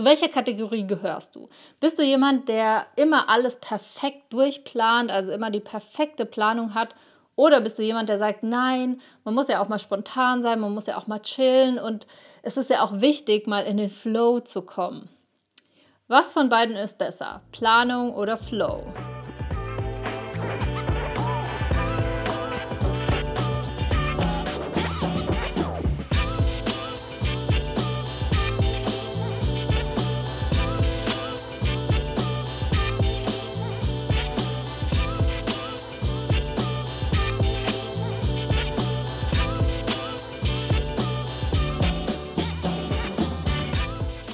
Zu welcher Kategorie gehörst du? Bist du jemand, der immer alles perfekt durchplant, also immer die perfekte Planung hat? Oder bist du jemand, der sagt, nein, man muss ja auch mal spontan sein, man muss ja auch mal chillen und es ist ja auch wichtig, mal in den Flow zu kommen. Was von beiden ist besser? Planung oder Flow?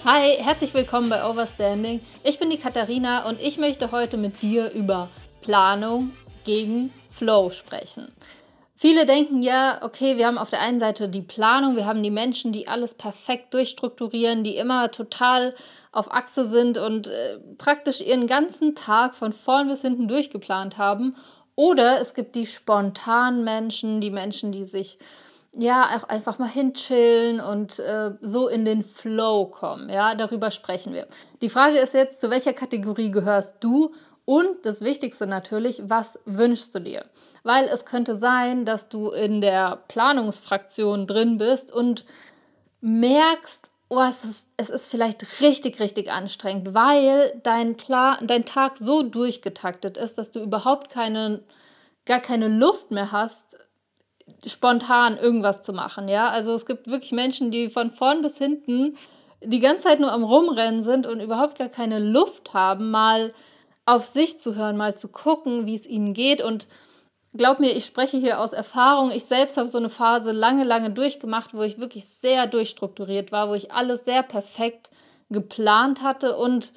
Hi, herzlich willkommen bei Overstanding. Ich bin die Katharina und ich möchte heute mit dir über Planung gegen Flow sprechen. Viele denken ja, okay, wir haben auf der einen Seite die Planung, wir haben die Menschen, die alles perfekt durchstrukturieren, die immer total auf Achse sind und äh, praktisch ihren ganzen Tag von vorn bis hinten durchgeplant haben. Oder es gibt die spontanen Menschen, die Menschen, die sich ja, auch einfach mal hinchillen und äh, so in den Flow kommen. Ja, darüber sprechen wir. Die Frage ist jetzt, zu welcher Kategorie gehörst du? Und das Wichtigste natürlich, was wünschst du dir? Weil es könnte sein, dass du in der Planungsfraktion drin bist und merkst, oh, es ist, es ist vielleicht richtig, richtig anstrengend, weil dein, Plan, dein Tag so durchgetaktet ist, dass du überhaupt keine, gar keine Luft mehr hast, spontan irgendwas zu machen, ja. Also es gibt wirklich Menschen, die von vorn bis hinten die ganze Zeit nur am Rumrennen sind und überhaupt gar keine Luft haben, mal auf sich zu hören, mal zu gucken, wie es ihnen geht. Und glaub mir, ich spreche hier aus Erfahrung. Ich selbst habe so eine Phase lange, lange durchgemacht, wo ich wirklich sehr durchstrukturiert war, wo ich alles sehr perfekt geplant hatte und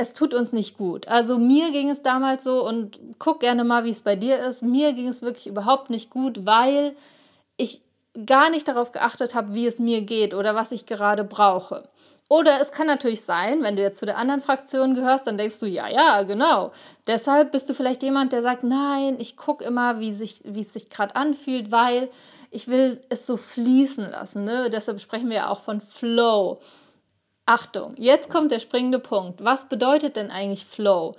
es tut uns nicht gut. Also mir ging es damals so und guck gerne mal, wie es bei dir ist. Mir ging es wirklich überhaupt nicht gut, weil ich gar nicht darauf geachtet habe, wie es mir geht oder was ich gerade brauche. Oder es kann natürlich sein, wenn du jetzt zu der anderen Fraktion gehörst, dann denkst du, ja, ja, genau. Deshalb bist du vielleicht jemand, der sagt, nein, ich gucke immer, wie, sich, wie es sich gerade anfühlt, weil ich will es so fließen lassen. Ne? Deshalb sprechen wir ja auch von Flow. Achtung, jetzt kommt der springende Punkt. Was bedeutet denn eigentlich Flow?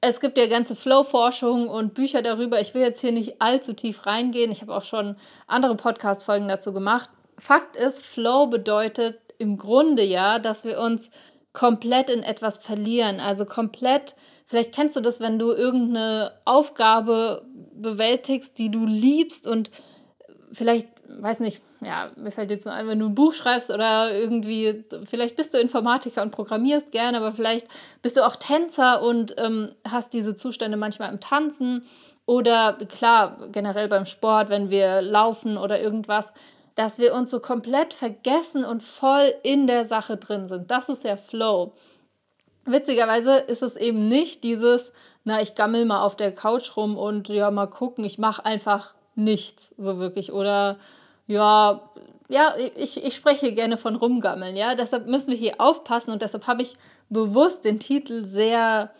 Es gibt ja ganze Flow-Forschung und Bücher darüber. Ich will jetzt hier nicht allzu tief reingehen. Ich habe auch schon andere Podcast-Folgen dazu gemacht. Fakt ist, Flow bedeutet im Grunde ja, dass wir uns komplett in etwas verlieren. Also komplett, vielleicht kennst du das, wenn du irgendeine Aufgabe bewältigst, die du liebst und vielleicht weiß nicht, ja, mir fällt jetzt nur ein, wenn du ein Buch schreibst oder irgendwie, vielleicht bist du Informatiker und programmierst gerne, aber vielleicht bist du auch Tänzer und ähm, hast diese Zustände manchmal im Tanzen oder klar, generell beim Sport, wenn wir laufen oder irgendwas, dass wir uns so komplett vergessen und voll in der Sache drin sind. Das ist ja Flow. Witzigerweise ist es eben nicht dieses, na, ich gammel mal auf der Couch rum und ja, mal gucken, ich mache einfach nichts so wirklich oder ja, ja, ich, ich spreche gerne von rumgammeln, ja. Deshalb müssen wir hier aufpassen und deshalb habe ich bewusst den Titel sehr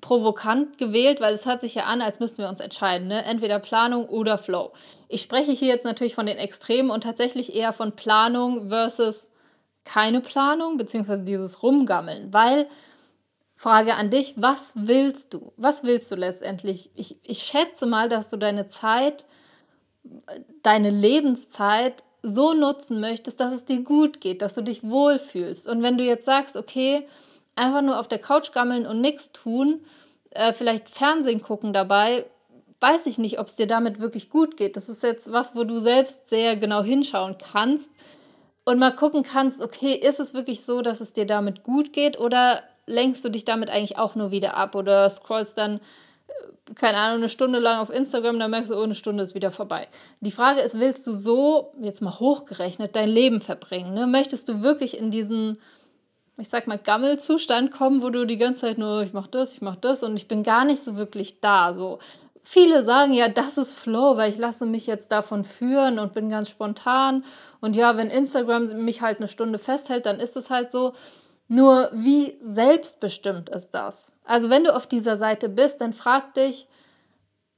provokant gewählt, weil es hört sich ja an, als müssten wir uns entscheiden, ne? entweder Planung oder Flow. Ich spreche hier jetzt natürlich von den Extremen und tatsächlich eher von Planung versus keine Planung, beziehungsweise dieses Rumgammeln, weil Frage an dich, was willst du? Was willst du letztendlich? Ich, ich schätze mal, dass du deine Zeit deine Lebenszeit so nutzen möchtest, dass es dir gut geht, dass du dich wohlfühlst. Und wenn du jetzt sagst, okay, einfach nur auf der Couch gammeln und nichts tun, äh, vielleicht Fernsehen gucken dabei, weiß ich nicht, ob es dir damit wirklich gut geht. Das ist jetzt was, wo du selbst sehr genau hinschauen kannst und mal gucken kannst, okay, ist es wirklich so, dass es dir damit gut geht oder lenkst du dich damit eigentlich auch nur wieder ab oder scrollst dann keine Ahnung, eine Stunde lang auf Instagram, dann merkst du, oh, eine Stunde ist wieder vorbei. Die Frage ist, willst du so, jetzt mal hochgerechnet, dein Leben verbringen? Ne? Möchtest du wirklich in diesen, ich sag mal, Gammelzustand kommen, wo du die ganze Zeit nur, ich mach das, ich mach das und ich bin gar nicht so wirklich da. So. Viele sagen ja, das ist Flow, weil ich lasse mich jetzt davon führen und bin ganz spontan. Und ja, wenn Instagram mich halt eine Stunde festhält, dann ist es halt so. Nur wie selbstbestimmt ist das? Also wenn du auf dieser Seite bist, dann frag dich,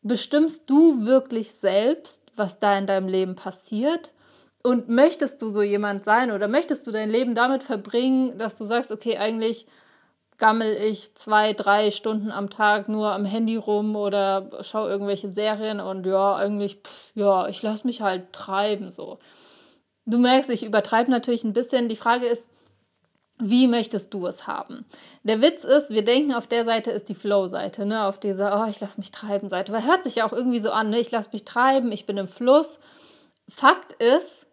bestimmst du wirklich selbst, was da in deinem Leben passiert? Und möchtest du so jemand sein oder möchtest du dein Leben damit verbringen, dass du sagst, okay, eigentlich gammel ich zwei, drei Stunden am Tag nur am Handy rum oder schaue irgendwelche Serien und ja, eigentlich, pff, ja, ich lasse mich halt treiben so. Du merkst, ich übertreibe natürlich ein bisschen. Die Frage ist, wie möchtest du es haben? Der Witz ist, wir denken, auf der Seite ist die Flow-Seite, ne? auf dieser, oh, ich lasse mich treiben Seite. Weil hört sich ja auch irgendwie so an, ne? ich lasse mich treiben, ich bin im Fluss. Fakt ist,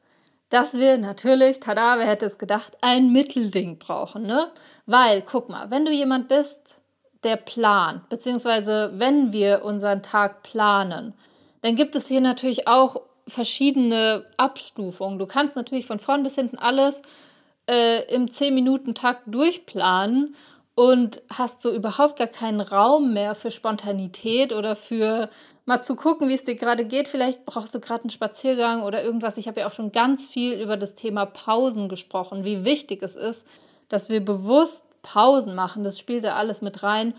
dass wir natürlich, tada, wer hätte es gedacht, ein Mittelding brauchen. Ne? Weil, guck mal, wenn du jemand bist, der plant, beziehungsweise wenn wir unseren Tag planen, dann gibt es hier natürlich auch verschiedene Abstufungen. Du kannst natürlich von vorn bis hinten alles äh, im 10-Minuten-Takt durchplanen und hast so überhaupt gar keinen Raum mehr für Spontanität oder für mal zu gucken, wie es dir gerade geht. Vielleicht brauchst du gerade einen Spaziergang oder irgendwas. Ich habe ja auch schon ganz viel über das Thema Pausen gesprochen, wie wichtig es ist, dass wir bewusst Pausen machen. Das spielt da alles mit rein.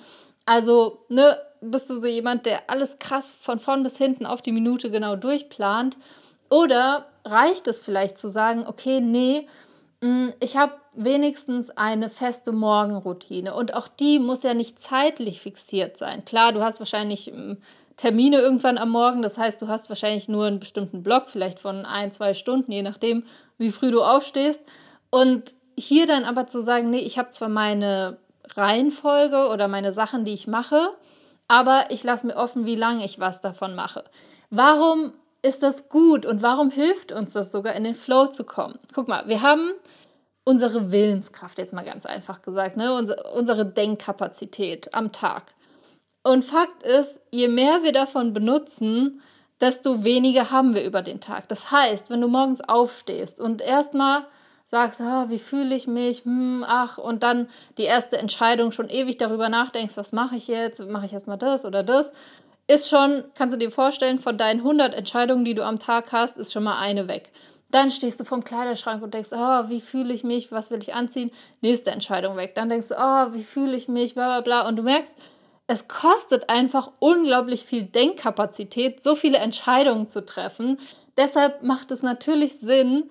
Also, ne, bist du so jemand, der alles krass von vorn bis hinten auf die Minute genau durchplant? Oder reicht es vielleicht zu sagen, okay, nee, ich habe wenigstens eine feste Morgenroutine und auch die muss ja nicht zeitlich fixiert sein. Klar, du hast wahrscheinlich mm, Termine irgendwann am Morgen, das heißt, du hast wahrscheinlich nur einen bestimmten Block, vielleicht von ein, zwei Stunden, je nachdem, wie früh du aufstehst. Und hier dann aber zu sagen, nee, ich habe zwar meine Reihenfolge oder meine Sachen, die ich mache, aber ich lasse mir offen, wie lange ich was davon mache. Warum ist das gut und warum hilft uns das sogar in den Flow zu kommen? Guck mal, wir haben unsere Willenskraft, jetzt mal ganz einfach gesagt, ne? unsere, Denkkapazität am Tag. Und Fakt ist, je mehr wir davon benutzen, desto weniger haben wir über den Tag. Das heißt, wenn du morgens aufstehst und erstmal sagst, ah, wie fühle ich mich, hm, ach, und dann die erste Entscheidung schon ewig darüber nachdenkst, was mache ich jetzt, mache ich erstmal das oder das, ist schon, kannst du dir vorstellen, von deinen 100 Entscheidungen, die du am Tag hast, ist schon mal eine weg. Dann stehst du vorm Kleiderschrank und denkst, oh, wie fühle ich mich, was will ich anziehen? Nächste Entscheidung weg. Dann denkst du, oh, wie fühle ich mich, bla bla bla. Und du merkst, es kostet einfach unglaublich viel Denkkapazität, so viele Entscheidungen zu treffen. Deshalb macht es natürlich Sinn,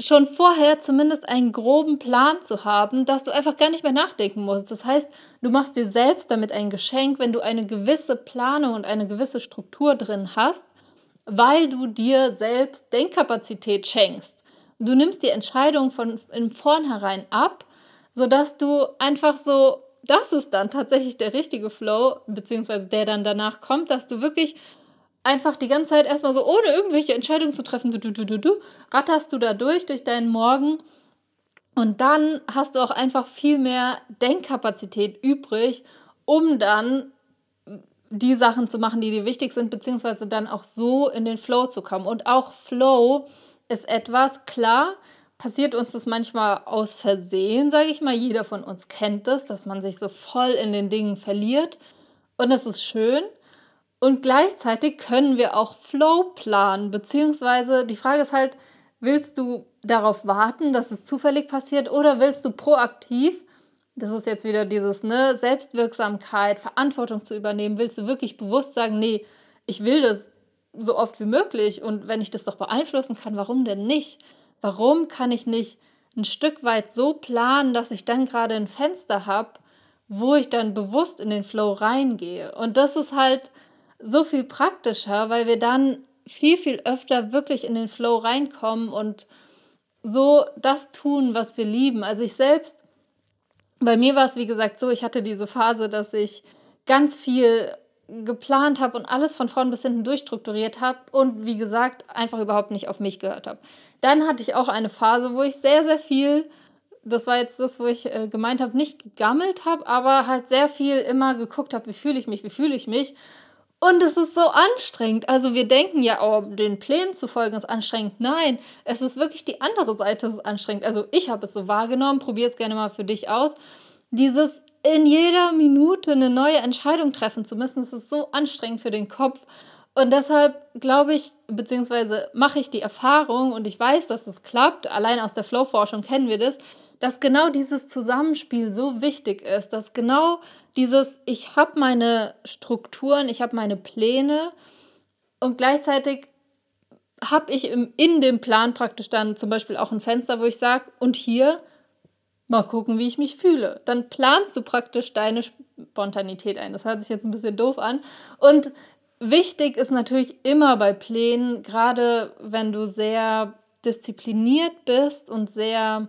schon vorher zumindest einen groben Plan zu haben, dass du einfach gar nicht mehr nachdenken musst. Das heißt, du machst dir selbst damit ein Geschenk, wenn du eine gewisse Planung und eine gewisse Struktur drin hast, weil du dir selbst Denkkapazität schenkst. Du nimmst die Entscheidung von im Vornherein ab, sodass du einfach so, das ist dann tatsächlich der richtige Flow, beziehungsweise der dann danach kommt, dass du wirklich einfach die ganze Zeit erstmal so, ohne irgendwelche Entscheidungen zu treffen, du, du, du, du, du, ratterst du da durch, durch deinen Morgen. Und dann hast du auch einfach viel mehr Denkkapazität übrig, um dann die Sachen zu machen, die dir wichtig sind, beziehungsweise dann auch so in den Flow zu kommen. Und auch Flow ist etwas, klar, passiert uns das manchmal aus Versehen, sage ich mal. Jeder von uns kennt das, dass man sich so voll in den Dingen verliert. Und das ist schön. Und gleichzeitig können wir auch Flow planen, beziehungsweise die Frage ist halt, willst du darauf warten, dass es zufällig passiert oder willst du proaktiv, das ist jetzt wieder dieses, ne, Selbstwirksamkeit, Verantwortung zu übernehmen, willst du wirklich bewusst sagen, nee, ich will das so oft wie möglich und wenn ich das doch beeinflussen kann, warum denn nicht? Warum kann ich nicht ein Stück weit so planen, dass ich dann gerade ein Fenster habe, wo ich dann bewusst in den Flow reingehe? Und das ist halt so viel praktischer, weil wir dann viel, viel öfter wirklich in den Flow reinkommen und so das tun, was wir lieben. Also ich selbst, bei mir war es wie gesagt so, ich hatte diese Phase, dass ich ganz viel geplant habe und alles von vorn bis hinten durchstrukturiert habe und wie gesagt einfach überhaupt nicht auf mich gehört habe. Dann hatte ich auch eine Phase, wo ich sehr, sehr viel, das war jetzt das, wo ich äh, gemeint habe, nicht gegammelt habe, aber halt sehr viel immer geguckt habe, wie fühle ich mich, wie fühle ich mich und es ist so anstrengend. Also wir denken ja, oh, den Plänen zu folgen ist anstrengend. Nein, es ist wirklich die andere Seite, ist anstrengend. Also ich habe es so wahrgenommen, probier es gerne mal für dich aus. Dieses in jeder Minute eine neue Entscheidung treffen zu müssen, das ist so anstrengend für den Kopf. Und deshalb glaube ich, beziehungsweise mache ich die Erfahrung und ich weiß, dass es klappt, allein aus der Flow-Forschung kennen wir das, dass genau dieses Zusammenspiel so wichtig ist, dass genau dieses, ich habe meine Strukturen, ich habe meine Pläne und gleichzeitig habe ich im, in dem Plan praktisch dann zum Beispiel auch ein Fenster, wo ich sage, und hier mal gucken, wie ich mich fühle. Dann planst du praktisch deine Spontanität ein. Das hört sich jetzt ein bisschen doof an. Und wichtig ist natürlich immer bei Plänen, gerade wenn du sehr diszipliniert bist und sehr,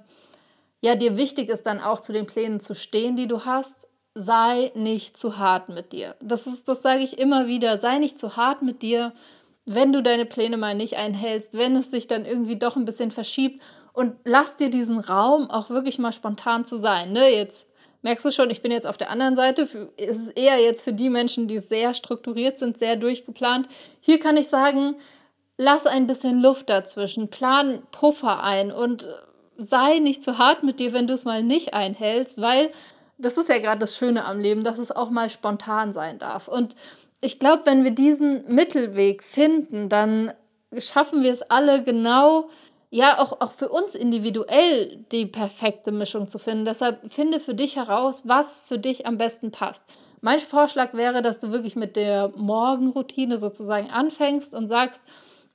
ja, dir wichtig ist dann auch zu den Plänen zu stehen, die du hast, sei nicht zu hart mit dir. Das ist, das sage ich immer wieder, sei nicht zu hart mit dir, wenn du deine Pläne mal nicht einhältst, wenn es sich dann irgendwie doch ein bisschen verschiebt und lass dir diesen Raum auch wirklich mal spontan zu sein. Ne? Jetzt merkst du schon, ich bin jetzt auf der anderen Seite. Es ist eher jetzt für die Menschen, die sehr strukturiert sind, sehr durchgeplant. Hier kann ich sagen, lass ein bisschen Luft dazwischen, plan Puffer ein und sei nicht zu hart mit dir, wenn du es mal nicht einhältst, weil das ist ja gerade das Schöne am Leben, dass es auch mal spontan sein darf. Und ich glaube, wenn wir diesen Mittelweg finden, dann schaffen wir es alle genau, ja, auch, auch für uns individuell die perfekte Mischung zu finden. Deshalb finde für dich heraus, was für dich am besten passt. Mein Vorschlag wäre, dass du wirklich mit der Morgenroutine sozusagen anfängst und sagst,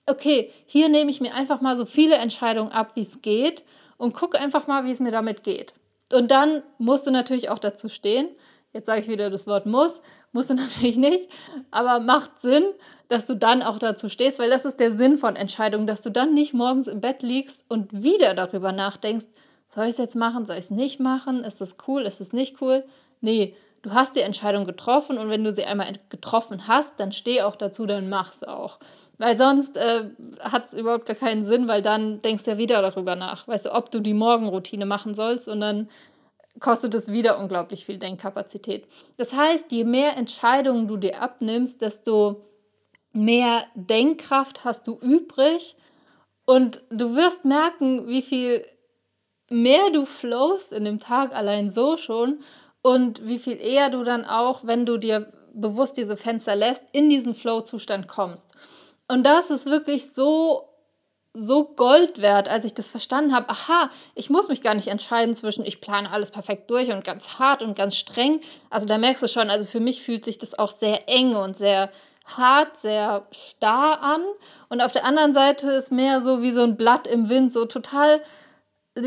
okay, hier nehme ich mir einfach mal so viele Entscheidungen ab, wie es geht und gucke einfach mal, wie es mir damit geht. Und dann musst du natürlich auch dazu stehen. Jetzt sage ich wieder das Wort muss, musst du natürlich nicht, aber macht Sinn, dass du dann auch dazu stehst, weil das ist der Sinn von Entscheidungen, dass du dann nicht morgens im Bett liegst und wieder darüber nachdenkst, soll ich es jetzt machen, soll ich es nicht machen, ist das cool, ist es nicht cool? Nee, du hast die Entscheidung getroffen und wenn du sie einmal getroffen hast, dann steh auch dazu, dann mach's auch. Weil sonst äh, hat es überhaupt gar keinen Sinn, weil dann denkst du ja wieder darüber nach. Weißt du, ob du die Morgenroutine machen sollst und dann kostet es wieder unglaublich viel Denkkapazität. Das heißt, je mehr Entscheidungen du dir abnimmst, desto mehr Denkkraft hast du übrig und du wirst merken, wie viel mehr du flowst in dem Tag allein so schon und wie viel eher du dann auch, wenn du dir bewusst diese Fenster lässt, in diesen Flow-Zustand kommst. Und das ist wirklich so, so Gold wert, als ich das verstanden habe. Aha, ich muss mich gar nicht entscheiden zwischen, ich plane alles perfekt durch und ganz hart und ganz streng. Also da merkst du schon, also für mich fühlt sich das auch sehr eng und sehr hart, sehr starr an. Und auf der anderen Seite ist mehr so wie so ein Blatt im Wind, so total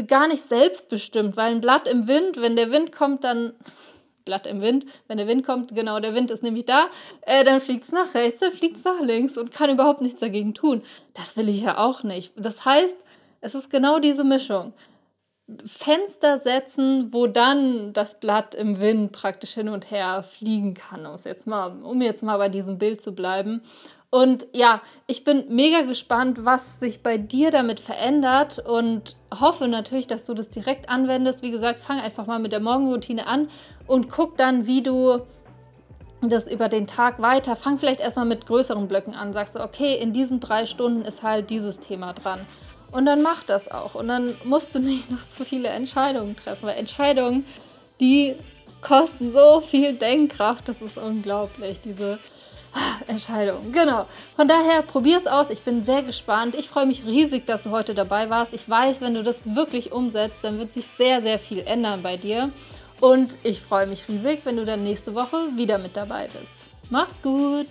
gar nicht selbstbestimmt, weil ein Blatt im Wind, wenn der Wind kommt, dann Blatt im Wind, wenn der Wind kommt, genau, der Wind ist nämlich da, äh, dann fliegt es nach rechts, dann fliegt es nach links und kann überhaupt nichts dagegen tun. Das will ich ja auch nicht. Das heißt, es ist genau diese Mischung. Fenster setzen, wo dann das Blatt im Wind praktisch hin und her fliegen kann, um jetzt mal, um jetzt mal bei diesem Bild zu bleiben. Und ja, ich bin mega gespannt, was sich bei dir damit verändert und hoffe natürlich, dass du das direkt anwendest. Wie gesagt, fang einfach mal mit der Morgenroutine an und guck dann, wie du das über den Tag weiter. Fang vielleicht erstmal mit größeren Blöcken an. Sagst du, okay, in diesen drei Stunden ist halt dieses Thema dran. Und dann mach das auch. Und dann musst du nicht noch so viele Entscheidungen treffen, weil Entscheidungen, die kosten so viel Denkkraft, das ist unglaublich. Diese Entscheidung, genau. Von daher probier es aus. Ich bin sehr gespannt. Ich freue mich riesig, dass du heute dabei warst. Ich weiß, wenn du das wirklich umsetzt, dann wird sich sehr, sehr viel ändern bei dir. Und ich freue mich riesig, wenn du dann nächste Woche wieder mit dabei bist. Mach's gut!